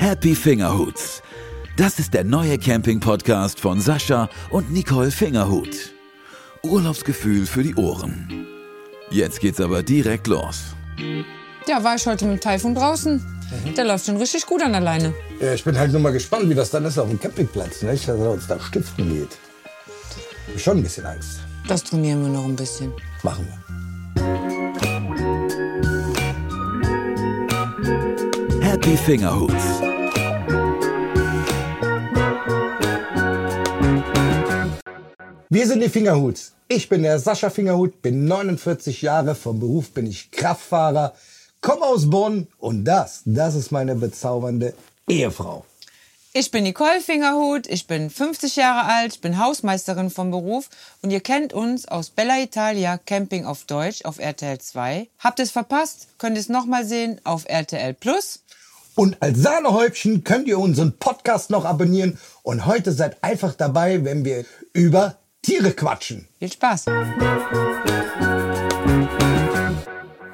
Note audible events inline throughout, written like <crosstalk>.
Happy Fingerhuts. Das ist der neue Camping-Podcast von Sascha und Nicole Fingerhut. Urlaubsgefühl für die Ohren. Jetzt geht's aber direkt los. Ja, war ich heute mit dem Taifun draußen. Der läuft schon richtig gut an der Leine. Ja, ich bin halt nur mal gespannt, wie das dann ist auf dem Campingplatz, nicht? dass er uns da stiften geht. Hab schon ein bisschen Angst. Das trainieren wir noch ein bisschen. Machen wir. Happy Fingerhuts. Wir sind die Fingerhuts. Ich bin der Sascha Fingerhut, bin 49 Jahre, vom Beruf bin ich Kraftfahrer, komme aus Bonn und das, das ist meine bezaubernde Ehefrau. Ich bin Nicole Fingerhut, ich bin 50 Jahre alt, bin Hausmeisterin vom Beruf und ihr kennt uns aus Bella Italia Camping auf Deutsch auf RTL 2. Habt es verpasst, könnt ihr es nochmal sehen auf RTL Plus. Und als Sahnehäubchen könnt ihr unseren Podcast noch abonnieren und heute seid einfach dabei, wenn wir über Tiere quatschen. Viel Spaß!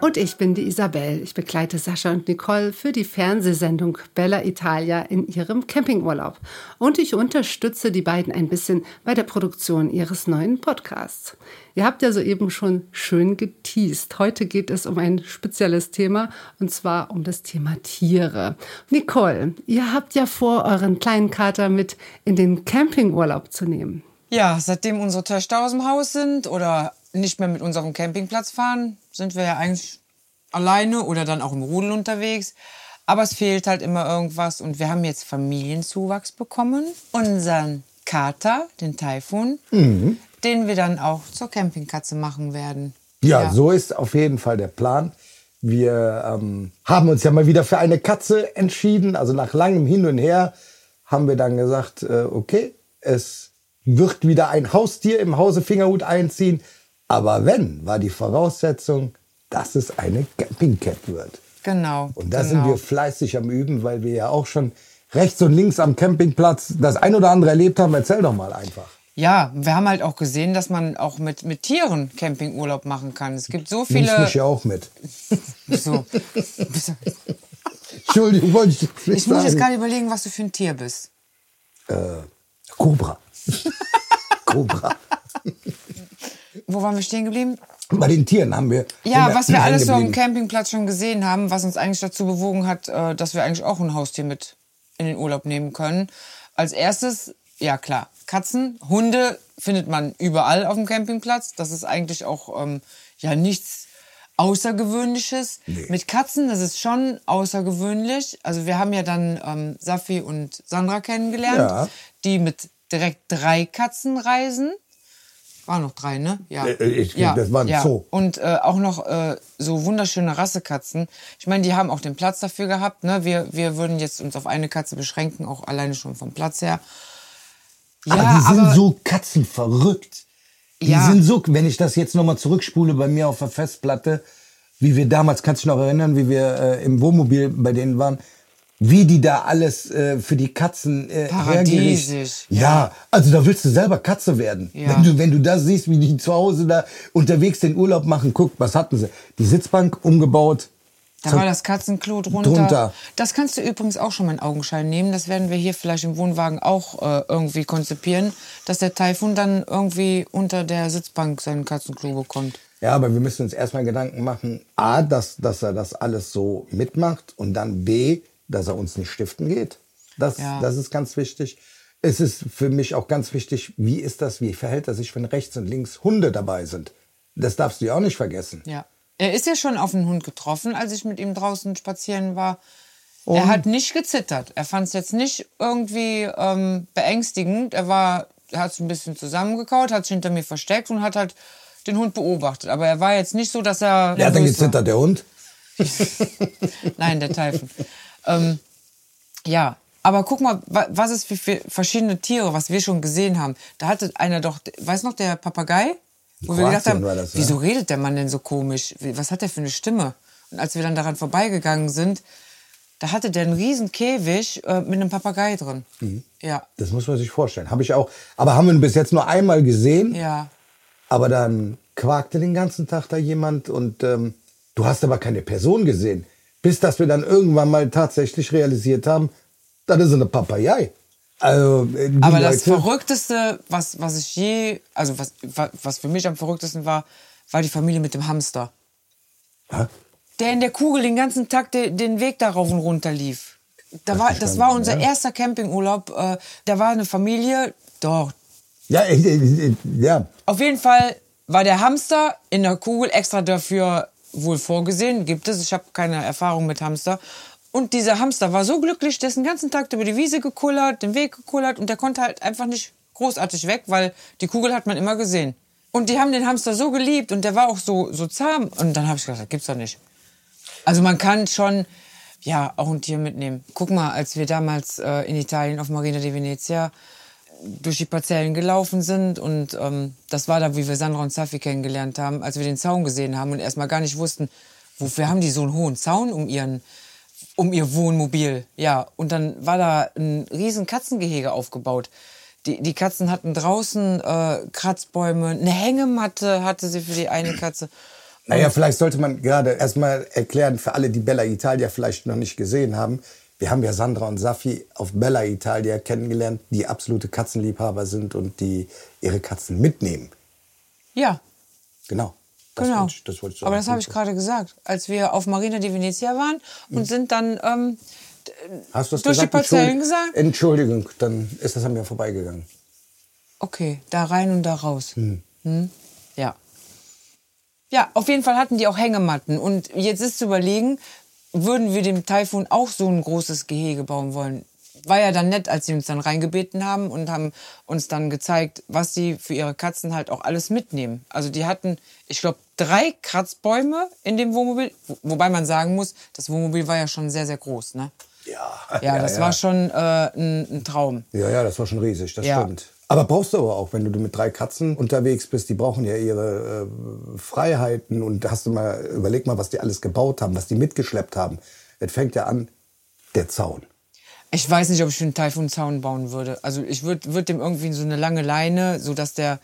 Und ich bin die Isabel. Ich begleite Sascha und Nicole für die Fernsehsendung Bella Italia in ihrem Campingurlaub. Und ich unterstütze die beiden ein bisschen bei der Produktion ihres neuen Podcasts. Ihr habt ja soeben schon schön geteased. Heute geht es um ein spezielles Thema und zwar um das Thema Tiere. Nicole, ihr habt ja vor, euren kleinen Kater mit in den Campingurlaub zu nehmen. Ja, seitdem unsere Töchter aus dem Haus sind oder nicht mehr mit unserem Campingplatz fahren, sind wir ja eigentlich alleine oder dann auch im Rudel unterwegs. Aber es fehlt halt immer irgendwas und wir haben jetzt Familienzuwachs bekommen. Unseren Kater, den Taifun, den wir dann auch zur Campingkatze machen werden. Ja, so ist auf jeden Fall der Plan. Wir ähm, haben uns ja mal wieder für eine Katze entschieden. Also nach langem Hin und Her haben wir dann gesagt, äh, okay, es wird wieder ein Haustier im Hause Fingerhut einziehen. Aber wenn, war die Voraussetzung, dass es eine Campingcat wird. Genau. Und da genau. sind wir fleißig am Üben, weil wir ja auch schon rechts und links am Campingplatz das ein oder andere erlebt haben. Erzähl doch mal einfach. Ja, wir haben halt auch gesehen, dass man auch mit, mit Tieren Campingurlaub machen kann. Es gibt so viele. mich ja auch mit. <laughs> So. Entschuldigung, wollte ich nicht Ich muss jetzt gerade überlegen, was du für ein Tier bist. Cobra. <laughs> Cobra. Wo waren wir stehen geblieben? Bei den Tieren haben wir. Ja, was wir alles so am. Campingplatz schon gesehen haben, was uns eigentlich dazu bewogen hat, äh, dass wir eigentlich auch ein Haustier mit in den Urlaub nehmen können. Als erstes, ja klar, Katzen, Hunde findet man überall auf dem Campingplatz. Das ist eigentlich auch ähm, ja nichts Außergewöhnliches. Mit Katzen, das ist schon außergewöhnlich. Also wir haben ja dann ähm, Safi und Sandra kennengelernt, Ja. die mit direkt drei Katzen reisen. War noch drei, ne? Ja. Äh, ich- das war ein ja. Zoo. Und äh, auch noch äh, so wunderschöne Rassekatzen. Ich meine, die haben auch den Platz dafür gehabt. Ne? Wir, wir würden jetzt uns auf eine Katze beschränken, auch alleine schon vom Platz her. aber die sind so katzenverrückt. Die Ja. sind so, wenn ich das jetzt nochmal zurückspule bei mir auf der Festplatte, wie wir damals, kannst du dich noch erinnern, wie wir äh, im Wohnmobil bei denen waren, wie die da alles äh, für die Katzen äh, Paradiesisch, hergerichtet- Ja. also da willst du selber Katze werden. Ja. Wenn, du, wenn du das siehst, wie die zu Hause da unterwegs den Urlaub machen, guck, was hatten sie? Die Sitzbank umgebaut. Da war das Katzenklo drunter. Drunter. Das kannst du übrigens auch schon mal in Augenschein nehmen. Das werden wir hier vielleicht im Wohnwagen auch äh, irgendwie konzipieren, dass der Taifun dann irgendwie unter der Sitzbank seinen Katzenklo bekommt. Ja, aber wir müssen uns erstmal Gedanken machen, A, dass, dass er das alles so mitmacht und dann B, dass er uns nicht stiften geht. Das, Ja. das ist ganz wichtig. Es ist für mich auch ganz wichtig, wie ist das, wie verhält er sich, wenn rechts und links Hunde dabei sind. Das darfst du ja auch nicht vergessen. Ja. Er ist ja schon auf einen Hund getroffen, als ich mit ihm draußen spazieren war. Er hat nicht gezittert. Er fand es jetzt nicht irgendwie ähm, beängstigend. Er war, er hat sich ein bisschen zusammengekaut, hat sich hinter mir versteckt und hat halt den Hund beobachtet. Aber er war jetzt nicht so, dass er. Der hat dann nervös war. gezittert, der Hund. <laughs> Nein, der Taifun. Ähm, ja, aber guck mal, wa- was es für, verschiedene Tiere, was wir schon gesehen haben. Da hatte einer doch, weiß noch, der Papagei? Wo wir gedacht haben, das, ja. wieso redet der Mann denn so komisch? Was hat der für eine Stimme? Und als wir dann daran vorbeigegangen sind, da hatte der einen riesen Käfig äh, mit einem Papagei drin. Mhm. Ja, Das muss man sich vorstellen. Habe ich auch. Aber haben wir ihn bis jetzt nur einmal gesehen. ja. Aber dann quakte den ganzen Tag da jemand und ähm, du hast aber keine Person gesehen. Bis dass wir dann irgendwann mal tatsächlich realisiert haben, Das ist eine Papayei. Also, Aber das Leute- Verrückteste, was, was ich je, also was, wa- was für mich am verrücktesten war, war die Familie mit dem Hamster. Hä? Der in der Kugel den ganzen Tag de, den Weg da rauf und runter lief. Da war, das war unser erster Campingurlaub. Äh, da war eine Familie, doch. Ja, äh, äh, äh, ja. Auf jeden Fall war der Hamster in der Kugel extra dafür wohl vorgesehen. Gibt es, ich habe keine Erfahrung mit Hamster. Und dieser Hamster war so glücklich, der ist den ganzen Tag über die Wiese gekullert, den Weg gekullert und der konnte halt einfach nicht großartig weg, weil die Kugel hat man immer gesehen. Und die haben den Hamster so geliebt und der war auch so, so zahm. Und dann habe ich gedacht, das gibt's doch nicht. Also man kann schon, ja, auch ein Tier mitnehmen. Guck mal, als wir damals äh, in Italien auf Marina di Venezia durch die Parzellen gelaufen sind und ähm, das war da, wie wir Sandra und Safi kennengelernt haben, als wir den Zaun gesehen haben und erstmal gar nicht wussten, wofür haben die so einen hohen Zaun um ihren um ihr Wohnmobil. Ja, und dann war da ein riesen Katzengehege aufgebaut. Die, die Katzen hatten draußen äh, Kratzbäume, eine Hängematte hatte sie für die eine Katze. Naja, vielleicht sollte man gerade erstmal erklären für alle, die Bella Italia vielleicht noch nicht gesehen haben. Wir haben ja Sandra und Safi auf Bella Italia kennengelernt, die absolute Katzenliebhaber sind und die ihre Katzen mitnehmen. Ja, Genau. Das genau. wollte ich- das wollte ich sagen. Aber das habe ich gerade gesagt, als wir auf Marina di Venezia waren und sind dann ähm, Hast durch die gesagt? Parzellen Entschuldigung- gesagt? Entschuldigung, dann ist das an mir vorbeigegangen. Okay, da rein und da raus. Hm? Ja. Ja, auf jeden Fall hatten die auch Hängematten. Und jetzt ist zu überlegen, würden wir dem Taifun auch so ein großes Gehege bauen wollen? War ja dann nett, als sie uns dann reingebeten haben und haben uns dann gezeigt, was sie für ihre Katzen halt auch alles mitnehmen. Also die hatten, ich glaube, drei Kratzbäume in dem Wohnmobil. Wo- Wobei man sagen muss, das Wohnmobil war ja schon sehr, sehr groß. Ne? Ja, Ja, <laughs> das war schon äh, ein, ein Traum. Ja, ja, das war schon riesig, das Ja. stimmt. Aber brauchst du aber auch, wenn du mit drei Katzen unterwegs bist, die brauchen ja ihre äh, Freiheiten und hast du mal, überleg mal, was die alles gebaut haben, was die mitgeschleppt haben. Es fängt ja an, der Zaun. Ich weiß nicht, ob ich für einen Taifun Zaun bauen würde. Also ich würde würd dem irgendwie so eine lange Leine, so dass der,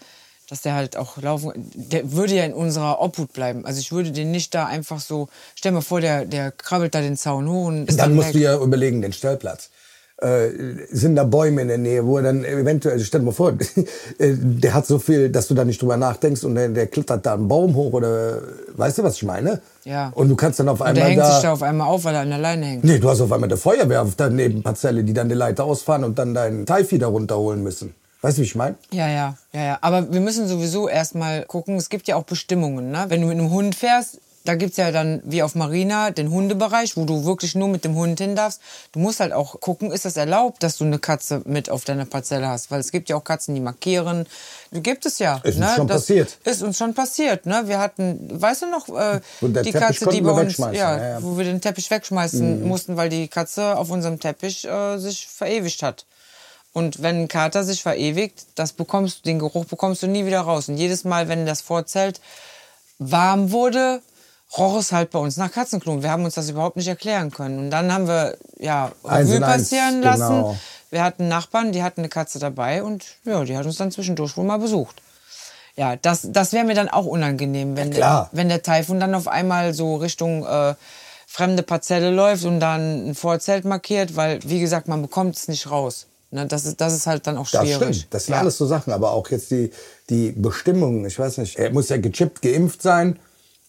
dass der halt auch laufen. Der würde ja in unserer Obhut bleiben. Also ich würde den nicht da einfach so. Stell mal vor, der, der krabbelt da den Zaun hoch und ist Dann dann, musst weg. du ja überlegen, den Stellplatz. Äh, sind da Bäume in der Nähe, wo er dann eventuell, stell dir mal vor, <laughs> äh, der hat so viel, dass du da nicht drüber nachdenkst und der, der klettert da einen Baum hoch oder, weißt du, was ich meine? Ja. Und du kannst dann auf und der einmal hängt da... sich da auf einmal auf, weil er an der Leine hängt. Nee, du hast auf einmal der Feuerwehr auf der Nebenparzelle, die dann die Leiter ausfahren und dann deinen Taifi da runterholen müssen. Weißt du, wie ich meine? Ja, ja, ja, ja. Aber wir müssen sowieso erstmal gucken, es gibt ja auch Bestimmungen. Ne? Wenn du mit einem Hund fährst, da gibt's ja dann, wie auf Marina, den Hundebereich, wo du wirklich nur mit dem Hund hin darfst. Du musst halt auch gucken, ist das erlaubt, dass du eine Katze mit auf deiner Parzelle hast? Weil es gibt ja auch Katzen, die markieren. Gibt es ja. Ist uns ne? schon das passiert. Ist uns schon passiert. Ne? Wir hatten, weißt du noch, äh, die Teppich Katze, die bei uns, ja, ja, ja. wo wir den Teppich wegschmeißen mussten, weil die Katze auf unserem Teppich äh, sich verewigt hat. Und wenn ein Kater sich verewigt, das bekommst, den Geruch bekommst du nie wieder raus. Und jedes Mal, wenn das Vorzelt warm wurde, roch es halt bei uns nach Katzenklo. Wir haben uns das überhaupt nicht erklären können. Und dann haben wir ja Revue passieren lassen. genau. Wir hatten Nachbarn, die hatten eine Katze dabei und ja, die hat uns dann zwischendurch wohl mal besucht. Ja, das, das wäre mir dann auch unangenehm, wenn, klar. wenn der Taifun dann auf einmal so Richtung äh, fremde Parzelle läuft und dann ein Vorzelt markiert, weil, wie gesagt, man bekommt es nicht raus. Ne, das, ist, das ist halt dann auch Das schwierig. stimmt. Das sind ja. alles so Sachen. Aber auch jetzt die, die Bestimmungen, ich weiß nicht, er muss ja gechippt, geimpft sein.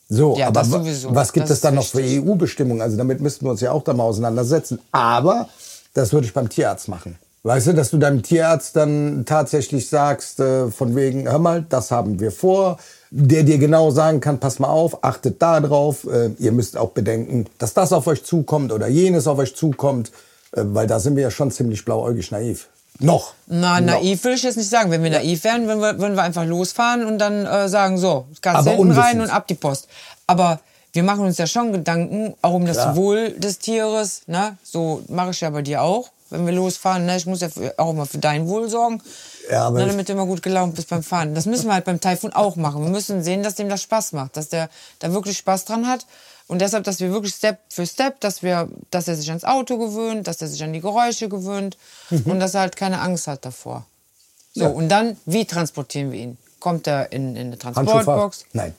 So, Ja, aber was gibt Das es dann noch für. EU-Bestimmungen? Also damit müssten wir uns ja auch da mal auseinandersetzen. Aber das würde ich beim Tierarzt machen. Weißt du, dass du deinem Tierarzt dann tatsächlich sagst, äh, von wegen, hör mal, das haben wir vor. Der dir genau sagen kann, pass mal auf, achtet da drauf. Äh, ihr müsst auch bedenken, dass das auf euch zukommt oder jenes auf euch zukommt. Äh, weil da sind wir ja schon ziemlich blauäugig naiv. Noch. Na, Noch. naiv will ich jetzt nicht sagen. Wenn wir naiv wären, würden wir, würden wir einfach losfahren und dann äh, sagen, so, Aber hinten rein und ab die Post. Aber wir machen uns ja schon Gedanken, auch um das Klar. Wohl des Tieres. Ne? So mache ich ja bei dir auch, wenn wir losfahren. Ne? Ich muss ja auch immer für dein Wohl sorgen. Ja, aber ne, damit du immer gut gelaunt bist beim Fahren. Das müssen wir halt beim Taifun auch machen. Wir müssen sehen, dass dem das Spaß macht, dass der da wirklich Spaß dran hat. Und deshalb, dass wir wirklich Step für Step, dass wir, dass er sich ans Auto gewöhnt, dass er sich an die Geräusche gewöhnt und dass er halt keine Angst hat davor. So, Mhm. Ja. und dann, wie transportieren wir ihn? Kommt er in, in eine? Transportbox? Nein.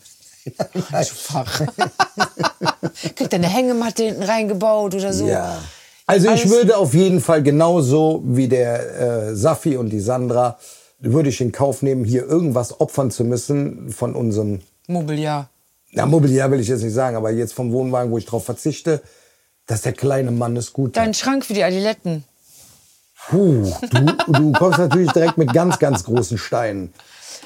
<laughs> Handschuhfach. <laughs> Kriegt er eine Hängematte hinten reingebaut oder so? Ja. Also ich würde auf jeden Fall genauso wie der äh, Safi und die Sandra, würde ich in Kauf nehmen, hier irgendwas opfern zu müssen von unserem, Mobiliar. Na Mobiliar will ich jetzt nicht sagen, aber jetzt vom Wohnwagen, wo ich drauf verzichte, dass der kleine Mann es gut hat. Dein Schrank für die Adiletten. Puh, du, du kommst natürlich direkt mit ganz, ganz großen Steinen.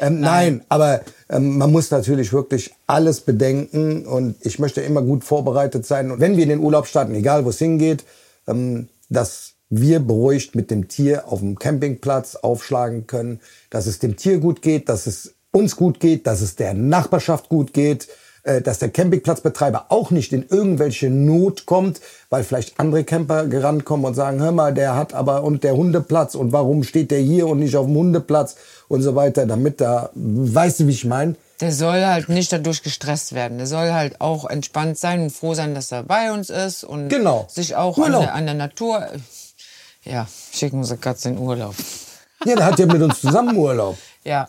Ähm, nein. aber ähm, man muss natürlich wirklich alles bedenken und ich möchte immer gut vorbereitet sein. Und wenn wir in den Urlaub starten, egal wo es hingeht, ähm, dass wir beruhigt mit dem Tier auf dem Campingplatz aufschlagen können, dass es dem Tier gut geht, dass es uns gut geht, dass es der Nachbarschaft gut geht, dass der Campingplatzbetreiber auch nicht in irgendwelche Not kommt, weil vielleicht andere Camper gerannt kommen und sagen, hör mal, der hat aber und der Hundeplatz und warum steht der hier und nicht auf dem Hundeplatz und so weiter, damit da, weißt du, wie ich meine? Der soll halt nicht dadurch gestresst werden. Der soll halt auch entspannt sein und froh sein, dass er bei uns ist und Genau. sich auch an der, an der Natur. Ja, schicken unsere Katze in Urlaub. Ja, der hat ja mit uns zusammen Urlaub. Ja.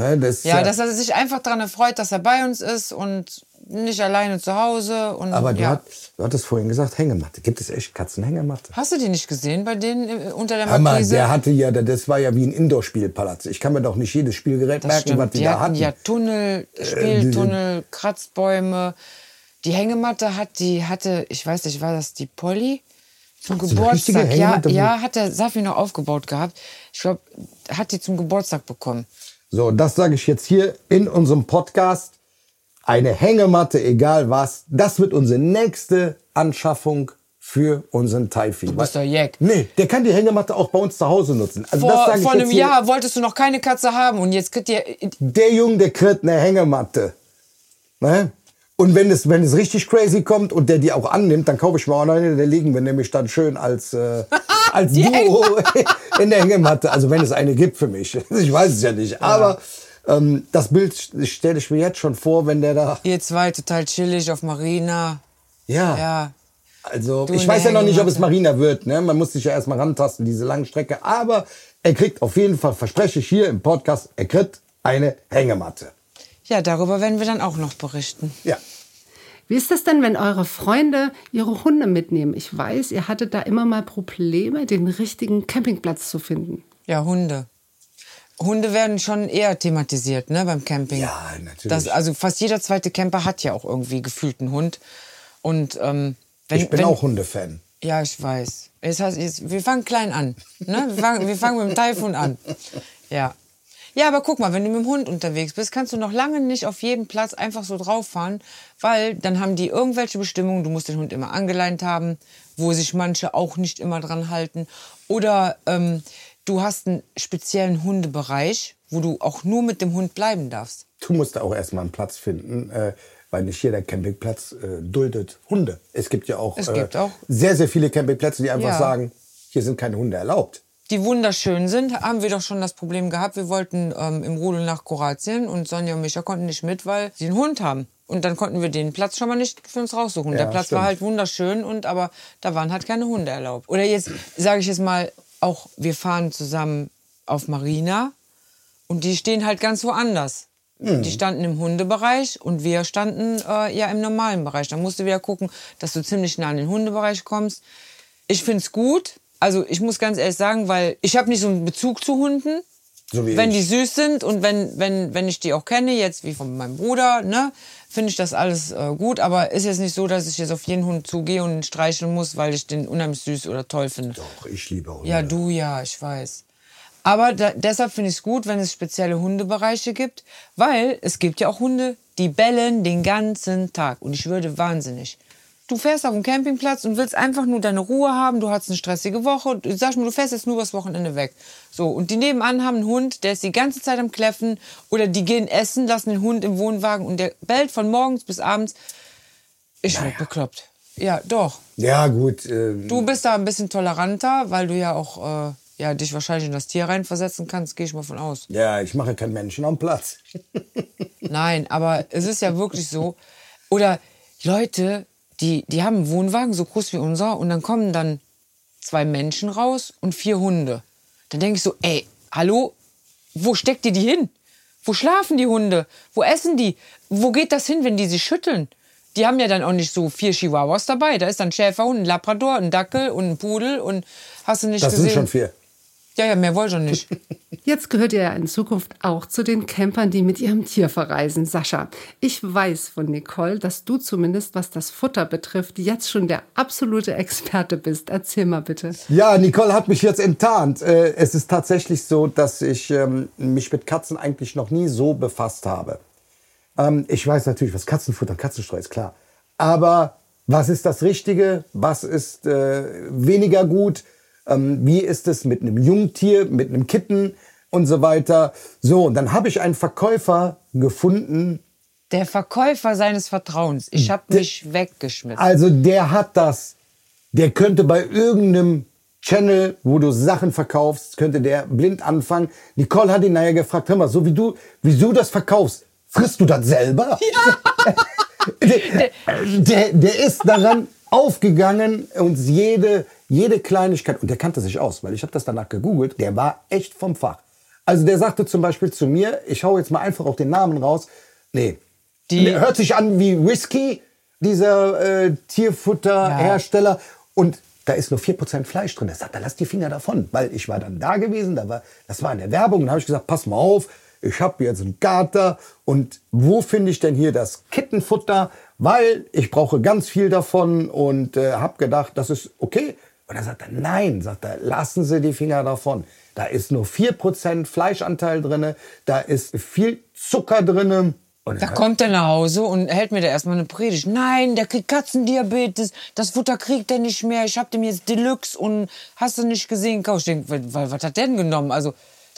Ne, das, Ja, dass er sich einfach daran erfreut, dass er bei uns ist und nicht alleine zu Hause. Und, aber du, ja. hat, du hattest vorhin gesagt, Hängematte. Gibt es echt Katzenhängematte? Hast du die nicht gesehen bei denen äh, unter der Markise? der hatte ja, das war ja wie ein Indoor-Spielpalast. Ich kann mir doch nicht jedes Spielgerät das merken, stimmt. was die, die da hatten ja Tunnel, Spieltunnel, Kratzbäume. Die Hängematte hat die, hatte, ich weiß nicht, war das die Polly? Zum So richtige Geburtstag. Ja, Hängematte, wo- ja, hat der Safi noch aufgebaut gehabt. Ich glaube, hat die zum Geburtstag bekommen. So, das sage ich jetzt hier in unserem Podcast. Eine Hängematte, egal was. Das wird unsere nächste Anschaffung für unseren Taifi. Du bist doch Jack. Nee, der kann die Hängematte auch bei uns zu Hause nutzen. Also das Vor, ich vor einem. Jahr wolltest du noch keine Katze haben und jetzt kriegt ihr. Der Junge, der kriegt eine Hängematte. Ne? Und wenn es, wenn es richtig crazy kommt und der die auch annimmt, dann kaufe ich mir auch noch eine. Der liegen wir nämlich dann schön als, äh, <laughs> als Duo <laughs> in der Hängematte. Also wenn es eine gibt für mich. <laughs> Ich weiß es ja nicht. Aber ähm, das Bild stelle ich mir jetzt schon vor, wenn der da... Ihr zwei total chillig auf Marina. Ja. Ja. Also Du ich weiß ja noch nicht, ob es. Marina wird. Ne? Man muss sich ja erstmal rantasten, diese lange Strecke. Aber er kriegt auf jeden Fall, verspreche ich hier im Podcast, er kriegt eine Hängematte. Ja, darüber werden wir dann auch noch berichten. Ja. Wie ist das denn, wenn eure Freunde ihre Hunde mitnehmen? Ich weiß, ihr hattet da immer mal Probleme, den richtigen Campingplatz zu finden. Ja, Hunde. Hunde werden schon eher thematisiert, ne, beim Camping. Ja, natürlich. Das, also fast jeder zweite Camper hat ja auch irgendwie gefühlt einen Hund. Und ähm, wenn, ich bin wenn, auch Hundefan. Ja, ich weiß. Es heißt, es, wir fangen klein an. Ne? Wir, fangen, wir fangen mit dem Taifun an. Ja. Ja, aber guck mal, wenn du mit dem Hund unterwegs bist, kannst du noch lange nicht auf jedem Platz einfach so drauf fahren, weil dann haben die irgendwelche Bestimmungen, du musst den Hund immer angeleint haben, wo sich manche auch nicht immer dran halten. Oder ähm, du hast einen speziellen Hundebereich, wo du auch nur mit dem Hund bleiben darfst. Du musst auch erstmal einen Platz finden, äh, weil nicht jeder Campingplatz äh, duldet Hunde. Es gibt ja auch, Es äh, gibt auch- sehr, sehr viele Campingplätze, die einfach Ja. sagen, hier sind keine Hunde erlaubt. Die wunderschön sind, haben wir doch schon das Problem gehabt. Wir wollten ähm, im Rudel nach Kroatien und Sonja und Micha konnten nicht mit, weil sie einen Hund haben. Und dann konnten wir den Platz schon mal nicht für uns raussuchen. Ja, Der Platz stimmt. war halt wunderschön und aber da waren halt keine Hunde erlaubt. Oder jetzt sage ich jetzt mal auch, wir fahren zusammen auf Marina und die stehen halt ganz woanders. Mhm. Die standen im Hundebereich und wir standen äh, ja im normalen Bereich. Da musst du wieder gucken, dass du ziemlich nah in den Hundebereich kommst. Ich find's gut. Also ich muss ganz ehrlich sagen, weil ich habe nicht so einen Bezug zu Hunden. So wie wenn ich. die süß sind und wenn, wenn, wenn ich die auch kenne, jetzt wie von meinem Bruder, ne, finde ich das alles äh, gut. Aber ist jetzt nicht so, dass ich jetzt auf jeden Hund zugehe und ihn streicheln muss, weil ich den unheimlich süß oder toll finde. Doch, ich liebe Hunde. Ja, du ja, ich weiß. Aber da, deshalb finde ich es gut, wenn es spezielle Hundebereiche gibt, weil es gibt ja auch Hunde, die bellen den ganzen Tag. Und ich würde wahnsinnig. Du fährst auf dem Campingplatz und willst einfach nur deine Ruhe haben. Du hast eine stressige Woche. Du sagst mir, du fährst jetzt nur übers Wochenende weg. So, und die nebenan haben einen Hund, der ist die ganze Zeit am Kläffen. Oder die gehen essen, lassen den Hund im Wohnwagen und der bellt von morgens bis abends. Ich werd bekloppt. Ja, doch. Ja, gut. Äh, Du bist da ein bisschen toleranter, weil du ja auch äh, ja, dich wahrscheinlich in das Tier reinversetzen kannst, gehe ich mal von aus. ja, ich mache keinen Menschen am Platz. Nein, aber es ist ja wirklich so. Oder Leute, die, die haben einen Wohnwagen so groß wie unser und dann kommen dann zwei Menschen raus und vier Hunde. Dann denke ich so, ey, hallo, wo steckt ihr die hin? Wo schlafen die Hunde? Wo essen die? Wo geht das hin, wenn die sich schütteln? die haben ja dann auch nicht so vier Chihuahuas dabei. Da ist dann Schäferhund, ein Labrador, ein Dackel und ein Pudel und hast du nicht Das gesehen? sind schon vier. Ja, ja, mehr wollte ich nicht. <laughs> Jetzt gehört ihr ja in Zukunft auch zu den Campern, die mit ihrem Tier verreisen. Sascha, ich weiß von Nicole, dass du zumindest, was das Futter betrifft, jetzt schon der absolute Experte bist. Erzähl mal bitte. Ja, Nicole hat mich jetzt enttarnt. Äh, Es ist tatsächlich so, dass ich ähm, mich mit Katzen eigentlich noch nie so befasst habe. Ähm, Ich weiß natürlich, was Katzenfutter und Katzenstreu ist, klar. Aber was ist das Richtige? Was ist äh, weniger gut? Ähm, wie ist es mit einem Jungtier, mit einem Kitten und so weiter? So, und dann habe ich einen Verkäufer gefunden, Der Verkäufer seines Vertrauens. Ich habe mich weggeschmissen. Also der hat das, der könnte bei irgendeinem Channel, wo du Sachen verkaufst, könnte der blind anfangen. Nicole hat ihn nachher gefragt, hör mal, so wie du, wie du das verkaufst, frisst du das selber? Ja. <laughs> der, der, der ist daran <laughs> aufgegangen, uns jede, jede Kleinigkeit, und der kannte sich aus, weil ich habe das danach gegoogelt, der war echt vom Fach. Also der sagte zum Beispiel zu mir, ich hau jetzt mal einfach auch den Namen raus, nee, Die- der hört sich an wie Whisky, dieser äh, Tierfutterhersteller. Und da ist nur 4% Fleisch drin. Er sagt, da lass die Finger davon. Weil ich war dann da gewesen, da war, das war in der Werbung. Da habe ich gesagt, pass mal auf, ich habe jetzt einen Kater. Und wo finde ich denn hier das Kittenfutter? Weil ich brauche ganz viel davon und äh, habe gedacht, das ist okay. Und dann sagt er, nein, sagt er, lassen Sie die Finger davon. Da ist nur 4% Fleischanteil drin, da ist viel Zucker drin. Und Da kommt er nach Hause und hält mir da erstmal eine Predigt. Nein, der kriegt Katzendiabetes, das Futter kriegt er nicht mehr. Ich hab dem jetzt Deluxe und hast du nicht gesehen? Ich denk, was, was hat der denn genommen? Also,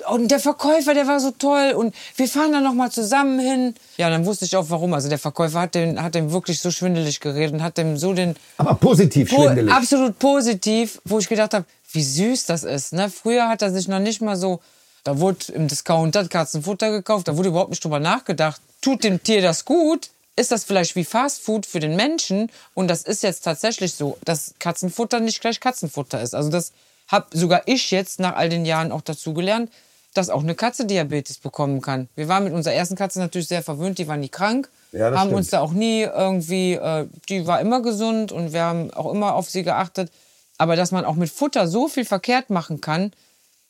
und der Verkäufer, der war so toll und wir fahren dann noch mal zusammen hin. Ja, dann wusste ich auch warum. Also der Verkäufer hat dem, hat dem wirklich so schwindelig geredet und hat dem so den Aber positiv Po- schwindelig. Absolut positiv, wo ich gedacht habe, wie süß das ist. Ne? Früher hat er sich noch nicht mal so, da wurde im Discounter Katzenfutter gekauft, da wurde überhaupt nicht drüber nachgedacht. Tut dem Tier das gut? Ist das vielleicht wie Fastfood für den Menschen? Und das ist jetzt tatsächlich so, dass Katzenfutter nicht gleich Katzenfutter ist. Also das habe sogar ich jetzt nach all den Jahren auch dazu gelernt, dass auch eine Katze Diabetes bekommen kann. Wir waren mit unserer ersten Katze natürlich sehr verwöhnt, die war nie krank. Ja, haben stimmt. uns da auch nie irgendwie, äh, die war immer gesund und wir haben auch immer auf sie geachtet. Aber dass man auch mit Futter so viel verkehrt machen kann,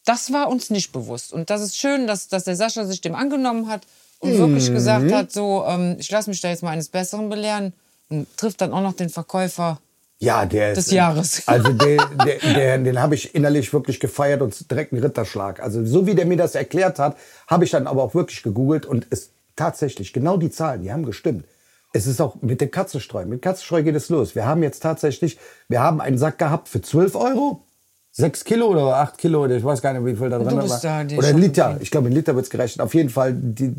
das war uns nicht bewusst. Und das ist schön, dass, dass der Sascha sich dem angenommen hat und wirklich Mhm. gesagt hat, so, ähm, ich lasse mich da jetzt mal eines Besseren belehren und trifft dann auch noch den Verkäufer. Ja, der Des ist, Jahres. <laughs> Also der, der, der, den habe ich innerlich wirklich gefeiert und direkt einen Ritterschlag. Also so wie der mir das erklärt hat, habe ich dann aber auch wirklich gegoogelt und es tatsächlich genau die Zahlen, die haben gestimmt. Es ist auch mit dem Katzenstreu. Mit Katzenstreu geht es los. Wir haben jetzt tatsächlich, wir haben einen Sack gehabt für 12 Euro. 6 Kilo oder 8 Kilo, oder ich weiß gar nicht, wie viel da drin war. da Oder ein Liter. Ich glaube, in Liter wird es gerechnet. Auf jeden Fall die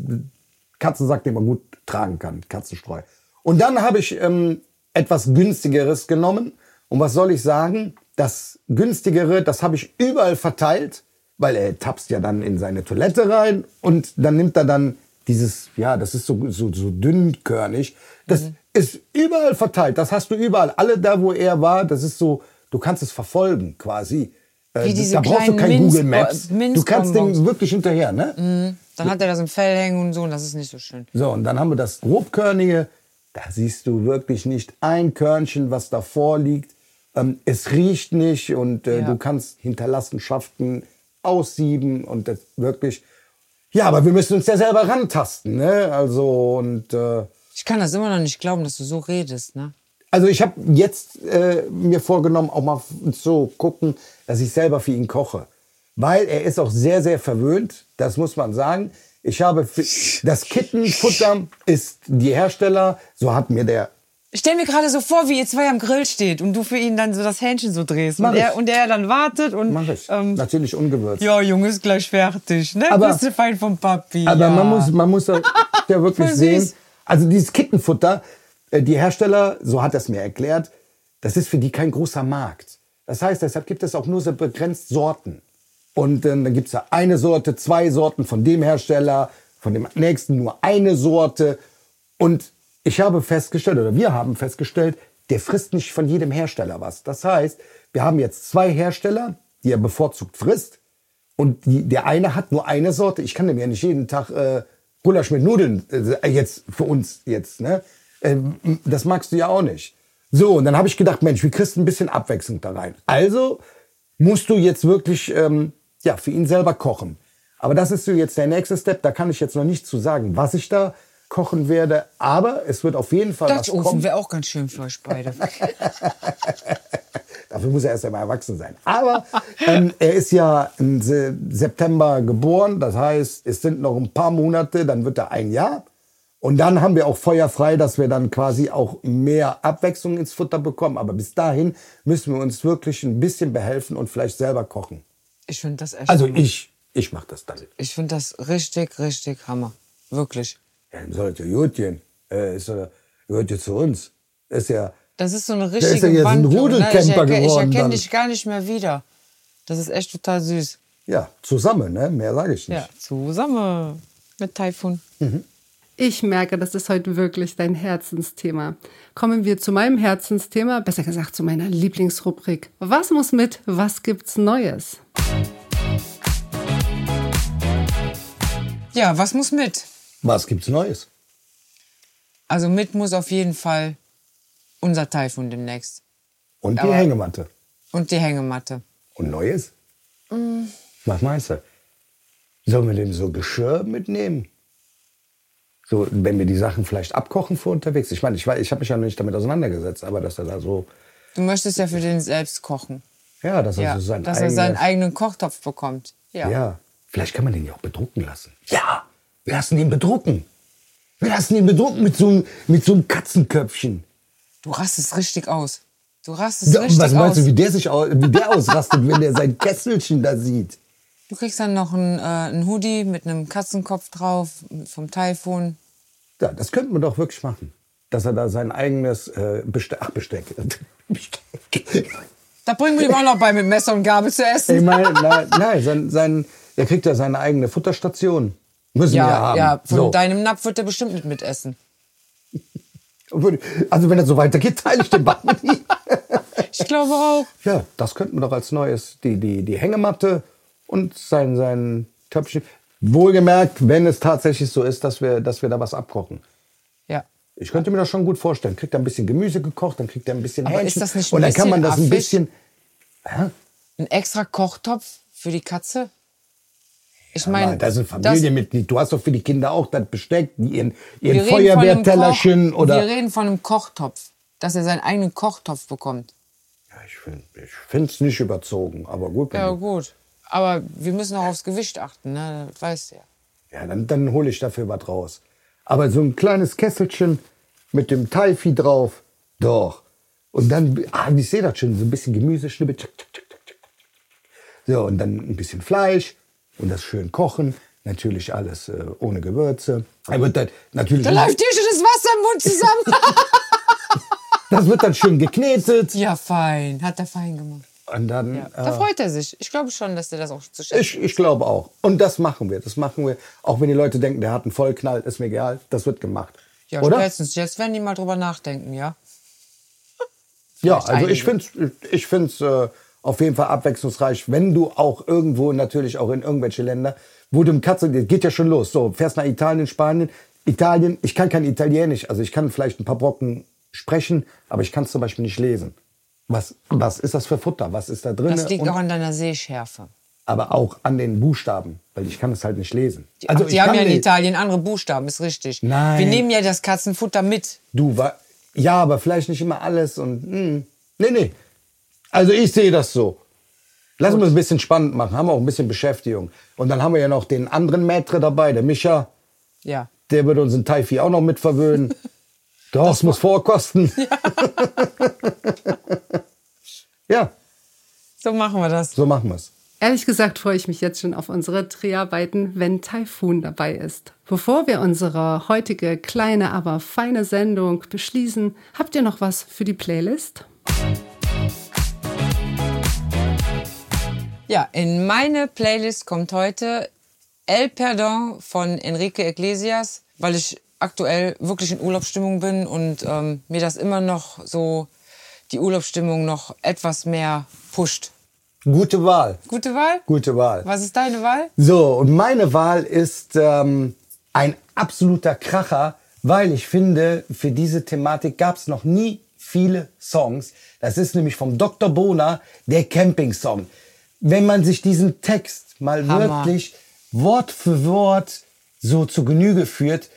Katzensack, den man gut tragen kann, Katzenstreu. Und dann habe ich ähm, etwas günstigeres genommen. Und was soll ich sagen? Das günstigere, das habe ich überall verteilt, weil er tapst ja dann in seine Toilette rein und dann nimmt er dann dieses, ja, das ist so, so, so dünnkörnig. Das Mhm. ist überall verteilt. Das hast du überall. Alle da, wo er war, das ist so, du kannst es verfolgen quasi. Äh, Wie diese da brauchst du kein Minz- Google Maps. Minzbonbons. Du kannst den wirklich hinterher, ne? Dann hat er das im Fell hängen und so und das ist nicht so schön. So, und dann haben wir das grobkörnige. Da siehst du wirklich nicht ein Körnchen, was davor liegt. Ähm, es riecht nicht und äh, Ja. du kannst Hinterlassenschaften aussieben und das wirklich. Ja, aber wir müssen uns ja selber rantasten, ne? Also und äh, Ich kann das immer noch nicht glauben, dass du so redest, ne? also ich habe jetzt äh, mir vorgenommen, auch mal zu gucken, dass ich selber für ihn koche. Weil er ist auch sehr, sehr verwöhnt, das muss man sagen. Ich habe das Kittenfutter ist die Hersteller, so hat mir der Ich stell mir gerade so vor, wie ihr zwei am Grill steht und du für ihn dann so das Hähnchen so drehst. Mach Und er, und er dann wartet und. Mach ich. Ähm, Natürlich ungewürzt. ja, Junge, ist gleich fertig, ne? Aber- Bist du fein vom Papi. Aber ja. man muss, man muss <laughs> ja wirklich sehen. Also dieses Kittenfutter, äh, die Hersteller, so hat er es mir erklärt, das ist für die kein großer Markt. Das heißt, deshalb gibt es auch nur so begrenzt Sorten. Und ähm, dann gibt es ja eine Sorte, zwei Sorten von dem Hersteller, von dem nächsten nur eine Sorte. Und ich habe festgestellt, oder wir haben festgestellt, der frisst nicht von jedem Hersteller was. Das heißt, wir haben jetzt zwei Hersteller, die er bevorzugt frisst. Und die, der eine hat nur eine Sorte. Ich kann dem ja nicht jeden Tag äh, Gulasch mit Nudeln, äh, jetzt für uns jetzt, ne? Ähm, das magst du ja auch nicht. So, und dann habe ich gedacht, Mensch, wie kriegst du ein bisschen Abwechslung da rein? Also musst du jetzt wirklich ähm, ja, für ihn selber kochen. Aber das ist so jetzt der nächste Step. Da kann ich jetzt noch nicht zu sagen, was ich da kochen werde. Aber es wird auf jeden Fall was Dutch Ofen wäre auch ganz schön für euch beide. <laughs> Dafür muss er erst einmal erwachsen sein. Aber ähm, er ist ja im Se September geboren. Das heißt, es sind noch ein paar Monate, dann wird er ein Jahr. Und dann haben wir auch Feuer frei, dass wir dann quasi auch mehr Abwechslung ins Futter bekommen. Aber bis dahin müssen wir uns wirklich ein bisschen behelfen und vielleicht selber kochen. Ich finde das echt. Also ich, ich mache das dann. Ich finde das richtig, richtig Hammer. Wirklich. Ja, dann soll es ja gut gehen. Äh, ist, ja- gehört ja zu uns. Ist ja, Das ist so eine ist ja richtige jetzt ein Wandlung. ne? Ich Rudelcamper erke- Ich geworden erkenne dich gar nicht mehr wieder. Das ist echt total süß. ja, zusammen, ne? Mehr sage ich nicht. Ja, zusammen mit Taifun. Ich merke, das ist heute wirklich dein Herzensthema. Kommen wir zu meinem Herzensthema, besser gesagt zu meiner Lieblingsrubrik. Was muss mit, was gibt's Neues? Ja, was muss mit? Was gibt's Neues? Also mit muss auf jeden Fall unser Taifun demnächst. Und die Aber- Hängematte. Und die Hängematte. Und Neues? Mm. Was meinst du? Sollen wir denn so Geschirr mitnehmen? So, wenn wir die Sachen vielleicht abkochen für unterwegs. Ich meine, ich, ich habe mich ja noch nicht damit auseinandergesetzt, aber dass er da so, Du möchtest ja für den selbst kochen. ja, dass er Ja, so sein dass er eigenes, seinen eigenen Kochtopf bekommt. Ja. ja. Vielleicht kann man den ja auch bedrucken lassen. Ja, wir lassen ihn bedrucken. Wir lassen ihn bedrucken mit so, einem- mit so einem Katzenköpfchen. Du rastest richtig aus. Du rastest Ja, richtig was meinst aus. du, wie der sich wie der ausrastet, wenn er sein Kesselchen da sieht? Du kriegst dann noch ein, äh, Hoodie mit einem Katzenkopf drauf vom Taifun. Ja, das könnten wir doch wirklich machen. Dass er da sein eigenes äh, Besteck, ach, Besteck. <laughs> Besteck. Da bringen wir ihm auch noch bei, mit Messer und Gabel zu Ich essen. meine, nein, nein sein, sein, er kriegt ja seine eigene Futterstation. Müssen wir ja Ja, haben. ja, von so. deinem Napf wird er bestimmt nicht mitessen. Also wenn er so weitergeht, teile ich den Button <laughs> nie. Ich glaube auch. Ja, das könnten wir doch als neues, die, die, die Hängematte und sein, sein Töpfchen. Wohlgemerkt, wenn es tatsächlich so ist, dass wir, dass wir da was abkochen. Ja. Ich könnte mir das schon gut vorstellen. Kriegt er ein bisschen Gemüse gekocht, dann kriegt er ein bisschen Aber Hähnchen. ist das nicht ein Und dann kann man das ein affig? bisschen... Ein extra Kochtopf für die Katze? Ich Meine, meine, das ist ein Familienmitglied. Du hast doch für die Kinder auch das Besteck, ihren, ihren Feuerwehrtellerchen oder... Wir reden von einem Kochtopf, dass er seinen eigenen Kochtopf bekommt. Ja, ich finde es nicht überzogen, aber gut. Ja, gut. Aber wir müssen auch aufs Gewicht achten, ne? Das weißt du ja. Ja, dann, dann hole ich dafür was raus. Aber so ein kleines Kesselchen mit dem Taifi drauf, doch. Und dann, ah, ich sehe das schon, so ein bisschen Gemüse, Schnippe, tschak, tschak, tschak, tschak, tschak. So, und dann ein bisschen Fleisch und das schön kochen. Natürlich alles äh, ohne Gewürze. Er wird dann natürlich, Da läuft dir schon das Wasser im Mund zusammen. <laughs> das wird dann schön geknetet. ja, fein. Hat er fein gemacht. Und dann, Ja. Da äh, freut er sich. Ich glaube schon, dass er das auch zu schätzen ich, ich glaube auch. Und das machen wir. Das machen wir. Auch wenn die Leute denken, der hat einen Vollknall, ist mir egal. Das wird gemacht. Ja, Oder? spätestens jetzt werden die mal drüber nachdenken, ja? Ja, Vielleicht also ich einige. finde es ich find's, äh, auf jeden Fall abwechslungsreich, wenn du auch irgendwo, natürlich auch in irgendwelche Länder, wo du im Katze, geht ja schon los, so, fährst nach Italien, Spanien, Italien, ich kann kein Italienisch, also ich kann vielleicht ein paar Brocken sprechen, aber ich kann es zum Beispiel nicht lesen. Was, was ist das für Futter? Was ist da drin? Das liegt Und- auch an deiner Sehschärfe. aber auch an den Buchstaben, weil ich kann es halt nicht lesen. Die, also die haben ja in nicht- Italien andere Buchstaben, ist richtig. Nein. Wir nehmen ja das Katzenfutter mit. Du war ja, aber vielleicht nicht immer alles und hm, nee, nee. Also ich sehe das so. Lass uns es ein bisschen spannend machen, haben wir auch ein bisschen Beschäftigung. Und dann haben wir ja noch den anderen Maitre dabei, der Micha, Ja. der wird uns in Taifi auch noch mit verwöhnen. <laughs> Doch, es muss vorkosten. <laughs> Ja. So machen wir das. so machen wir es. Ehrlich gesagt freue ich mich jetzt schon auf unsere Dreharbeiten, wenn Taifun dabei ist. Bevor wir unsere heutige kleine, aber feine Sendung beschließen, habt ihr noch was für die Playlist? Ja, in meine Playlist kommt heute El Perdon von Enrique Iglesias, weil ich aktuell wirklich in Urlaubsstimmung bin und ähm, mir das immer noch so die Urlaubsstimmung noch etwas mehr pusht. Gute Wahl. Gute Wahl? Gute Wahl. Was ist deine Wahl? So, und meine Wahl ist ähm, ein absoluter Kracher weil ich finde, für diese Thematik gab es noch nie viele Songs. Das ist nämlich vom Dr. Bona der Camping-Song. Wenn man sich diesen Text mal Hammer. wirklich Wort für Wort so zu Genüge führt,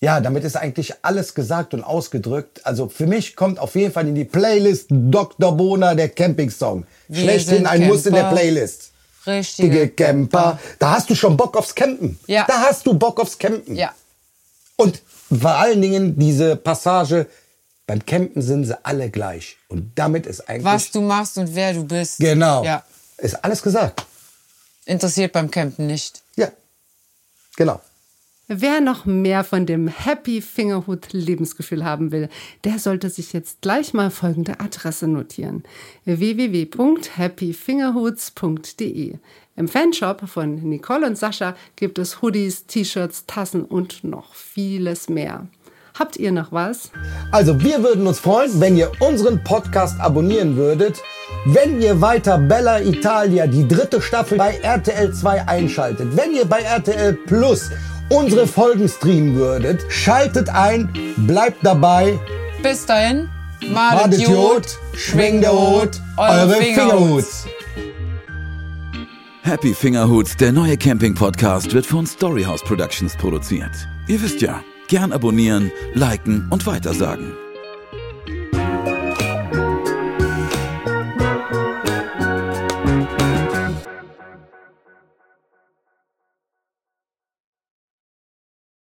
ja, damit ist eigentlich alles gesagt und ausgedrückt. Also für mich kommt auf jeden Fall in die Playlist Dr. Bona der Camping-Song. Schlechthin ein Muss in der Camper. Playlist. Richtige Camper. Da hast du schon Bock aufs Campen. Ja. Da hast du Bock aufs Campen. Ja. Und vor allen Dingen diese Passage, beim Campen sind sie alle gleich. Und damit ist eigentlich... Was du machst und wer du bist. Genau. Ja. Ist alles gesagt. Interessiert beim Campen nicht. Ja. Genau. Wer noch mehr von dem Happy Fingerhut Lebensgefühl haben will, der sollte sich jetzt gleich mal folgende Adresse notieren: www.happyfingerhuts.de. Im Fanshop von Nicole und Sascha gibt es Hoodies, T-Shirts, Tassen und noch vieles mehr. Habt ihr noch was? Also wir würden uns freuen, wenn ihr unseren Podcast abonnieren würdet, wenn ihr weiter Bella Italia, die dritte Staffel bei RTL 2 einschaltet, wenn ihr bei RTL Plus unsere Folgen streamen würdet, schaltet ein, bleibt dabei, Bis dahin, badet Jod, schwingt der Hut, eure Fingerhuts. Happy Fingerhut, der neue Camping-Podcast, wird von Storyhouse Productions produziert. Ihr wisst ja, gern abonnieren, liken und weitersagen.